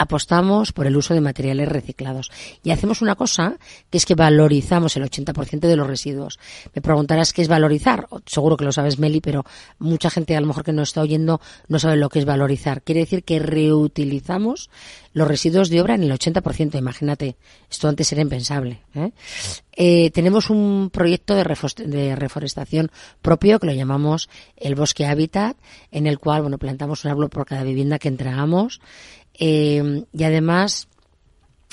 apostamos por el uso de materiales reciclados. Y hacemos una cosa, que es que valorizamos el 80% de los residuos. Me preguntarás qué es valorizar. Seguro que lo sabes, Meli, pero mucha gente a lo mejor que nos está oyendo no sabe lo que es valorizar. Quiere decir que reutilizamos los residuos de obra en el 80%. Imagínate, esto antes era impensable. ¿eh? Eh, tenemos un proyecto de, reforestación propio que lo llamamos el Bosque Hábitat, en el cual bueno plantamos un árbol por cada vivienda que entregamos eh, y además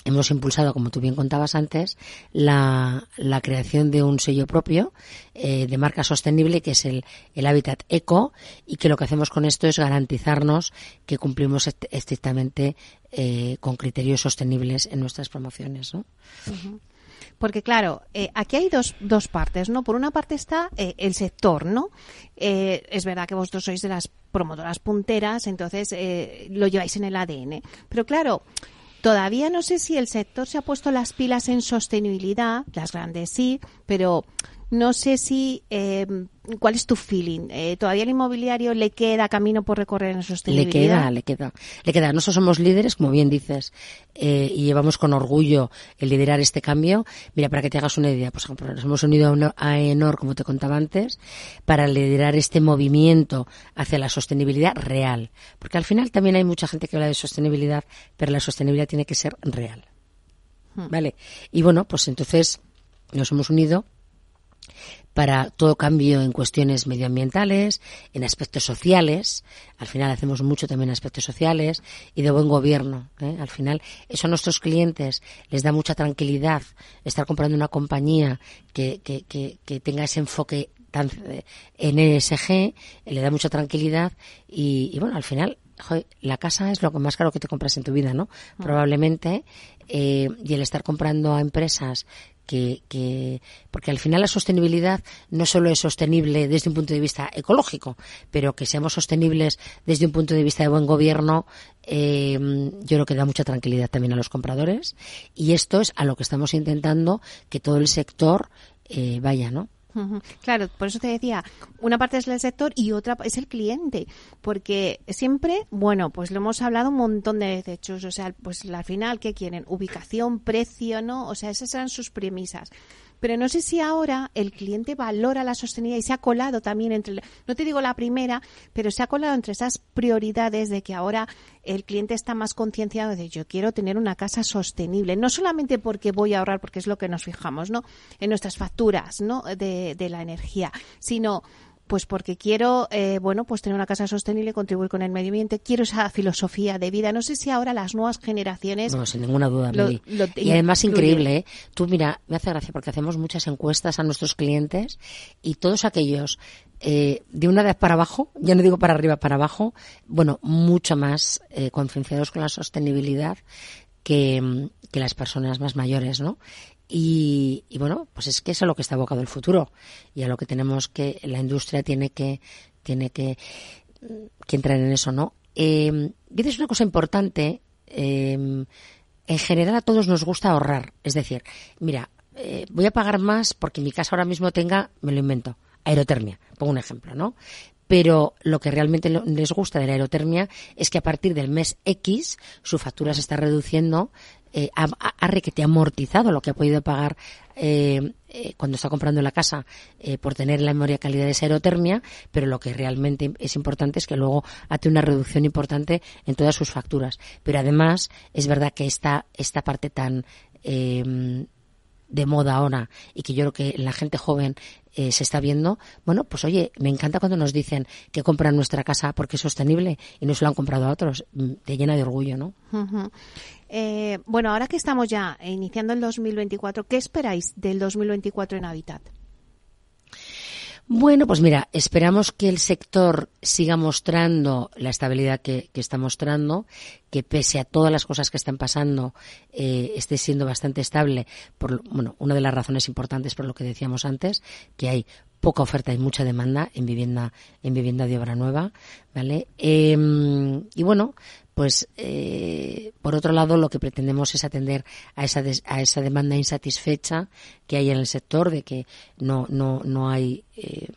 hemos impulsado, como tú bien contabas antes, la, creación de un sello propio eh, de marca sostenible que es el, el Habitat Eco y que lo que hacemos con esto es garantizarnos que cumplimos estrictamente eh, con criterios sostenibles en nuestras promociones. ¿no? Porque claro, eh, aquí hay dos, dos partes, ¿no? Por una parte está eh, el sector, ¿no? Eh, es verdad que vosotros sois de las promotoras punteras, entonces lo lleváis en el ADN. Pero claro, todavía no sé si el sector se ha puesto las pilas en sostenibilidad, las grandes sí, pero no sé si, eh, ¿cuál es tu feeling? Eh, ¿Todavía el inmobiliario le queda camino por recorrer en sostenibilidad? Le queda, le queda, le queda. Nosotros somos líderes, como bien dices, eh, y llevamos con orgullo el liderar este cambio. Mira, para que te hagas una idea, pues nos hemos unido a ENOR, como te contaba antes, para liderar este movimiento hacia la sostenibilidad real. Porque al final también hay mucha gente que habla de sostenibilidad, pero la sostenibilidad tiene que ser real. Hmm. ¿Vale? Y bueno, pues entonces nos hemos unido para todo cambio en cuestiones medioambientales, en aspectos sociales. Al final hacemos mucho también en aspectos sociales y de buen gobierno. ¿eh? Al final eso a nuestros clientes les da mucha tranquilidad estar comprando una compañía que, que, que, tenga ese enfoque tan, eh, en ESG, le da mucha tranquilidad y, y bueno, al final la casa es lo que más caro que te compras en tu vida, ¿no? Ah. Probablemente, eh, y el estar comprando a empresas que, que, porque al final la sostenibilidad no solo es sostenible desde un punto de vista ecológico, pero que seamos sostenibles desde un punto de vista de buen gobierno, eh, yo creo que da mucha tranquilidad también a los compradores y esto es a lo que estamos intentando que todo el sector eh, vaya, ¿no? Claro, por eso te decía, una parte es el sector y otra es el cliente, porque siempre, bueno, pues lo hemos hablado un montón de veces, o sea, pues al final, ¿qué quieren? Ubicación, precio, ¿no? O sea, esas eran sus premisas. Pero no sé si ahora el cliente valora la sostenibilidad y se ha colado también entre, no te digo la primera, pero se ha colado entre esas prioridades de que ahora el cliente está más concienciado de yo quiero tener una casa sostenible, no solamente porque voy a ahorrar, porque es lo que nos fijamos, ¿no? En nuestras facturas, ¿no? De, de la energía, sino pues porque quiero, eh, bueno, pues tener una casa sostenible, contribuir con el medio ambiente, quiero esa filosofía de vida. No sé si ahora las nuevas generaciones... No, sin ninguna duda, Y además increíble, ¿eh? Tú mira, me hace gracia porque hacemos muchas encuestas a nuestros clientes y todos aquellos eh, de una edad para abajo, ya no digo para arriba, para abajo, bueno, mucho más eh, concienciados con la sostenibilidad que, que las personas más mayores, ¿no? Y, bueno, pues es que eso es lo que está abocado el futuro y a lo que tenemos que, la industria tiene que, tiene que, que entrar en eso, ¿no? Eh, dices una cosa importante, em, en general a todos nos gusta ahorrar, es decir, mira, eh, voy a pagar más porque mi casa ahora mismo tenga, me lo invento, aerotermia, pongo un ejemplo, ¿no? pero lo que realmente les gusta de la aerotermia es que a partir del mes X su factura se está reduciendo eh, ha, ha, requete amortizado lo que ha podido pagar eh, eh, cuando está comprando la casa eh, por tener la memoria calidad de esa aerotermia, pero lo que realmente es importante es que luego hace una reducción importante en todas sus facturas. Pero además es verdad que esta, esta parte tan eh, de moda ahora y que yo creo que la gente joven eh, se está viendo, bueno, pues oye, me encanta cuando nos dicen que compran nuestra casa porque es sostenible y no se lo han comprado a otros. Mm, te llena de orgullo, ¿no? Eh, bueno, ahora que estamos ya iniciando el 2024, ¿qué esperáis del 2024 en Habitat? Bueno, pues mira, esperamos que el sector siga mostrando la estabilidad que, está mostrando, que pese a todas las cosas que están pasando, eh, esté siendo bastante estable. Por, bueno, una de las razones importantes por lo que decíamos antes, que hay poca oferta y mucha demanda en vivienda, en vivienda de obra nueva, ¿vale? Em, y bueno, pues eh, por otro lado lo que pretendemos es atender a esa a esa demanda insatisfecha que hay en el sector de que no no no hay eh,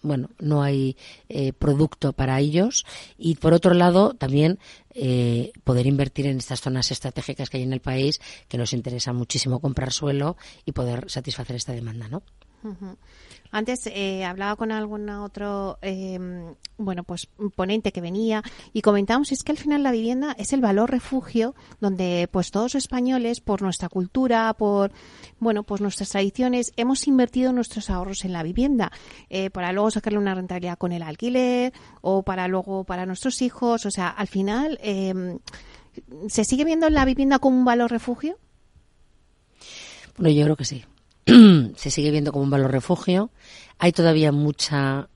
bueno, no hay eh, producto para ellos. Y por otro lado, también eh, poder invertir en estas zonas estratégicas que hay en el país, que nos interesa muchísimo comprar suelo y poder satisfacer esta demanda, ¿no? Antes eh, hablaba con algún otro, eh, bueno, pues ponente que venía y comentamos es que al final la vivienda es el valor refugio donde pues todos los españoles por nuestra cultura, por bueno, pues nuestras tradiciones hemos invertido nuestros ahorros en la vivienda eh, para luego sacarle una rentabilidad con el alquiler o para luego para nuestros hijos, o sea, al final em, se sigue viendo la vivienda como un valor refugio. Bueno, yo creo que sí. se sigue viendo como un valor refugio. Hay todavía mucha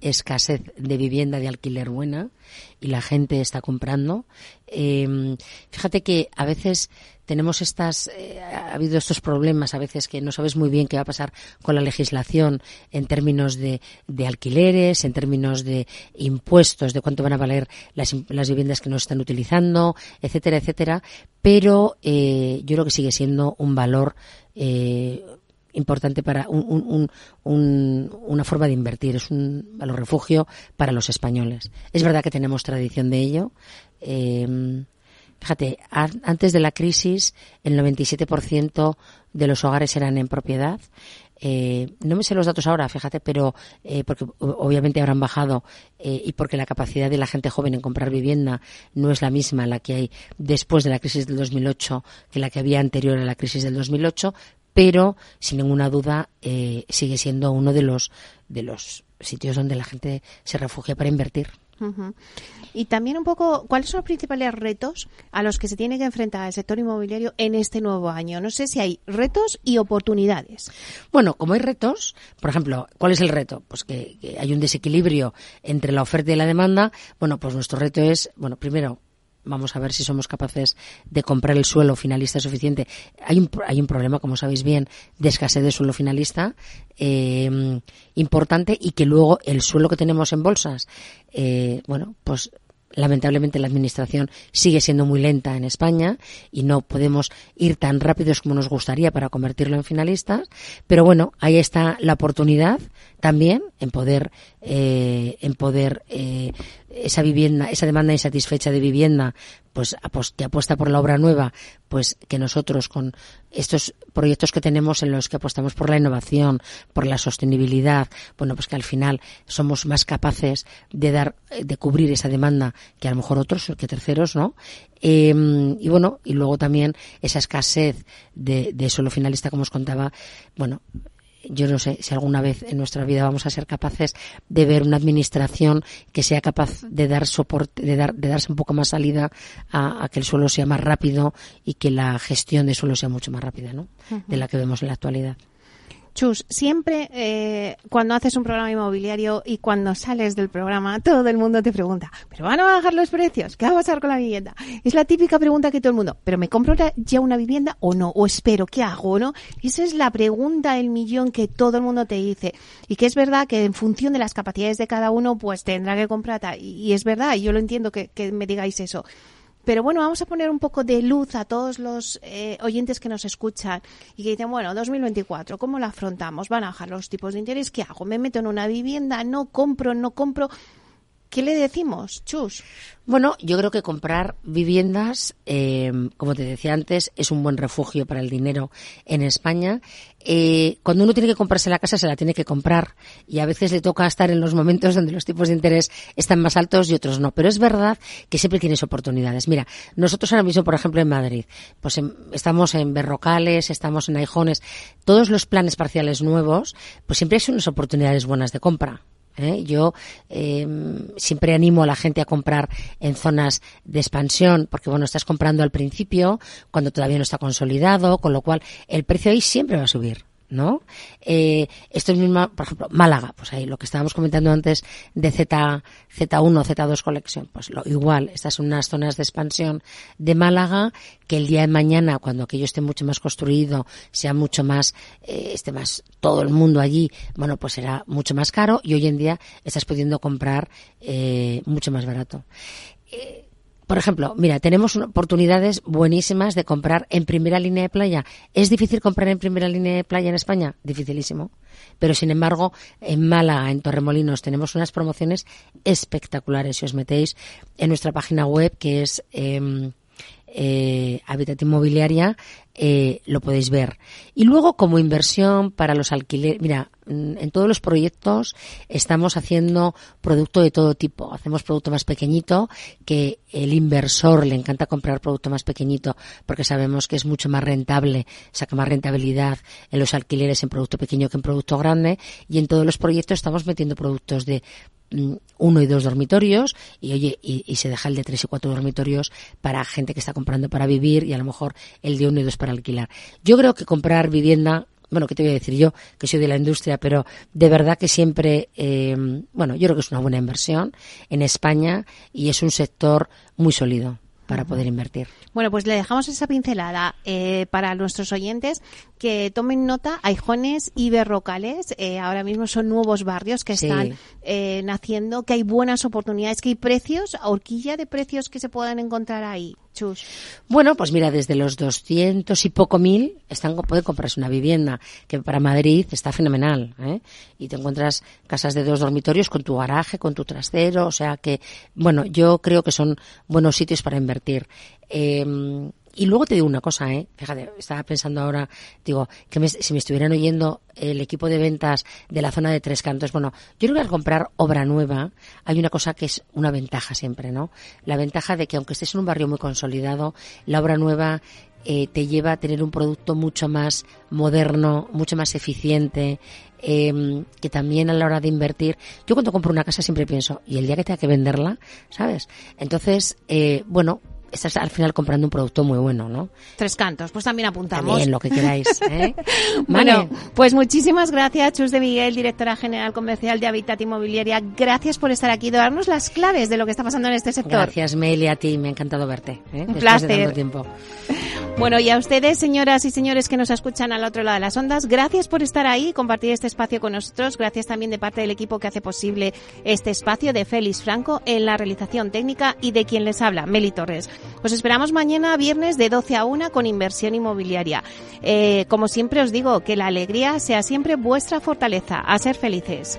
escasez de vivienda de alquiler buena y la gente está comprando. Eh, fíjate que a veces tenemos estas, eh, ha habido estos problemas a veces que no sabes muy bien qué va a pasar con la legislación en términos de, de alquileres, en términos de impuestos, de cuánto van a valer las, las viviendas que no están utilizando, etcétera, etcétera. Pero eh, yo creo que sigue siendo un valor eh, importante para un, una forma de invertir, es un valor refugio para los españoles. Es verdad que tenemos tradición de ello. Eh, fíjate, antes de la crisis el 97% de los hogares eran en propiedad. Eh, no me sé los datos ahora, fíjate, pero eh, porque obviamente habrán bajado y porque la capacidad de la gente joven en comprar vivienda no es la misma la que hay después de la crisis del 2008 que la que había anterior a la crisis del 2008, pero sin ninguna duda eh, sigue siendo uno de los de los sitios donde la gente se refugia para invertir. Y también un poco, ¿cuáles son los principales retos a los que se tiene que enfrentar el sector inmobiliario en este nuevo año? No sé si hay retos y oportunidades. Bueno, como hay retos, por ejemplo, ¿cuál es el reto? Pues que, que hay un desequilibrio entre la oferta y la demanda. Bueno, pues nuestro reto es, bueno, primero, vamos a ver si somos capaces de comprar el suelo finalista suficiente. Hay un, hay un problema, como sabéis bien, de escasez de suelo finalista eh, importante y que luego el suelo que tenemos en bolsas, eh, bueno, pues lamentablemente la administración sigue siendo muy lenta en España y no podemos ir tan rápidos como nos gustaría para convertirlo en finalistas. Pero bueno, ahí está la oportunidad también en poder, eh, en poder eh, esa vivienda, esa demanda insatisfecha de vivienda, pues que apuesta por la obra nueva, pues que nosotros con estos proyectos que tenemos en los que apostamos por la innovación, por la sostenibilidad, bueno, pues que al final somos más capaces de dar, de cubrir esa demanda que a lo mejor otros, que terceros, ¿no? Em, y bueno, y luego también esa escasez de, de suelo finalista, como os contaba, bueno, yo no sé si alguna vez en nuestra vida vamos a ser capaces de ver una administración que sea capaz de dar soporte, de, dar, de darse un poco más salida a, que el suelo sea más rápido y que la gestión de suelo sea mucho más rápida, ¿no? De la que vemos en la actualidad. Chus, siempre eh, cuando haces un programa inmobiliario y cuando sales del programa, todo el mundo te pregunta, ¿pero van a bajar los precios? ¿Qué va a pasar con la vivienda? Es la típica pregunta que todo el mundo, ¿pero me compro ya una vivienda o no? ¿O espero? ¿Qué hago? ¿No? esa es la pregunta del millón que todo el mundo te dice. Y que es verdad que en función de las capacidades de cada uno, pues tendrá que comprar. Y, es verdad, y yo lo entiendo que me digáis eso. Pero bueno, vamos a poner un poco de luz a todos los eh, oyentes que nos escuchan y que dicen, bueno, 2024, ¿cómo lo afrontamos? ¿Van a bajar los tipos de interés? ¿Qué hago? ¿Me meto en una vivienda? ¿No compro? ¿No compro? ¿Qué le decimos, Chus? Bueno, yo creo que comprar viviendas, eh, como te decía antes, es un buen refugio para el dinero en España. Eh, cuando uno tiene que comprarse la casa, se la tiene que comprar y a veces le toca estar en los momentos donde los tipos de interés están más altos y otros no. Pero es verdad que siempre tienes oportunidades. Mira, nosotros ahora mismo, por ejemplo, en Madrid, pues estamos en Berrocales, estamos en Aijones, todos los planes parciales nuevos, pues siempre hay unas oportunidades buenas de compra. ¿Eh? Yo em, siempre animo a la gente a comprar en zonas de expansión, porque bueno, estás comprando al principio, cuando todavía no está consolidado, con lo cual el precio ahí siempre va a subir. ¿No? Eh, esto es mismo, por ejemplo, Málaga, pues ahí lo que estábamos comentando antes de Z, Z1, Z2 Collection, pues lo igual, estas son unas zonas de expansión de Málaga que el día de mañana, cuando aquello esté mucho más construido, sea mucho más, eh, esté más todo el mundo allí, bueno, pues será mucho más caro y hoy en día estás pudiendo comprar eh, mucho más barato. Eh, por ejemplo, mira, tenemos oportunidades buenísimas de comprar en primera línea de playa. ¿Es difícil comprar en primera línea de playa en España? Dificilísimo. Pero, sin embargo, en Málaga, en Torremolinos, tenemos unas promociones espectaculares. Si os metéis en nuestra página web, que es eh, eh, Habitat Inmobiliaria, eh, lo podéis ver. Y luego, como inversión para los alquileres, mira, mm, en todos los proyectos estamos haciendo producto de todo tipo. Hacemos producto más pequeñito, que el inversor le encanta comprar producto más pequeñito porque sabemos que es mucho más rentable, saca más rentabilidad en los alquileres en producto pequeño que en producto grande. Y en todos los proyectos estamos metiendo productos de uno y dos dormitorios y oye y, se deja el de tres y cuatro dormitorios para gente que está comprando para vivir y a lo mejor el de uno y dos para alquilar. Yo creo que comprar vivienda bueno, ¿qué te voy a decir yo? Que soy de la industria, pero de verdad que siempre, eh, bueno, yo creo que es una buena inversión en España y es un sector muy sólido para poder invertir. Bueno, pues le dejamos esa pincelada eh, para nuestros oyentes que tomen nota. Aijones y Berrocales eh, ahora mismo son nuevos barrios que Sí. están eh, naciendo, que hay buenas oportunidades, que hay precios, horquilla de precios que se puedan encontrar ahí. Chus. Bueno, pues mira, desde los 200 y poco mil están, puede comprarse una vivienda, que para Madrid está fenomenal, ¿eh? Y te encuentras casas de dos dormitorios con tu garaje, con tu trastero, o sea que, bueno, yo creo que son buenos sitios para invertir. Eh, y luego te digo una cosa, ¿eh? Fíjate, estaba pensando ahora, digo, que me- si me estuvieran oyendo el equipo de ventas de la zona de Tres Cantos, bueno, yo creo que al comprar obra nueva hay una cosa que es una ventaja siempre, ¿no? La ventaja de que aunque estés en un barrio muy consolidado, la obra nueva eh, te lleva a tener un producto mucho más moderno, mucho más eficiente, eh, que también a la hora de invertir, yo cuando compro una casa siempre pienso, y el día que tenga que venderla, ¿sabes? Entonces, eh, bueno, estás al final comprando un producto muy bueno, ¿no? Tres cantos, pues también apuntamos. También lo que queráis, ¿eh? Bueno, pues muchísimas gracias, Chus de Miguel, directora general comercial de Habitat Inmobiliaria. Gracias por estar aquí y darnos las claves de lo que está pasando en este sector. Gracias, Mel, y a ti, me ha encantado verte. ¿eh? Un Después de placer. tanto tiempo. Bueno, y a ustedes, señoras y señores que nos escuchan al otro lado de las ondas, gracias por estar ahí compartir este espacio con nosotros. Gracias también de parte del equipo que hace posible este espacio de Félix Franco en la realización técnica y de quien les habla, Meli Torres. Os esperamos mañana viernes de 12 a 1 con inversión inmobiliaria. Eh, como siempre os digo, que la alegría sea siempre vuestra fortaleza. A ser felices.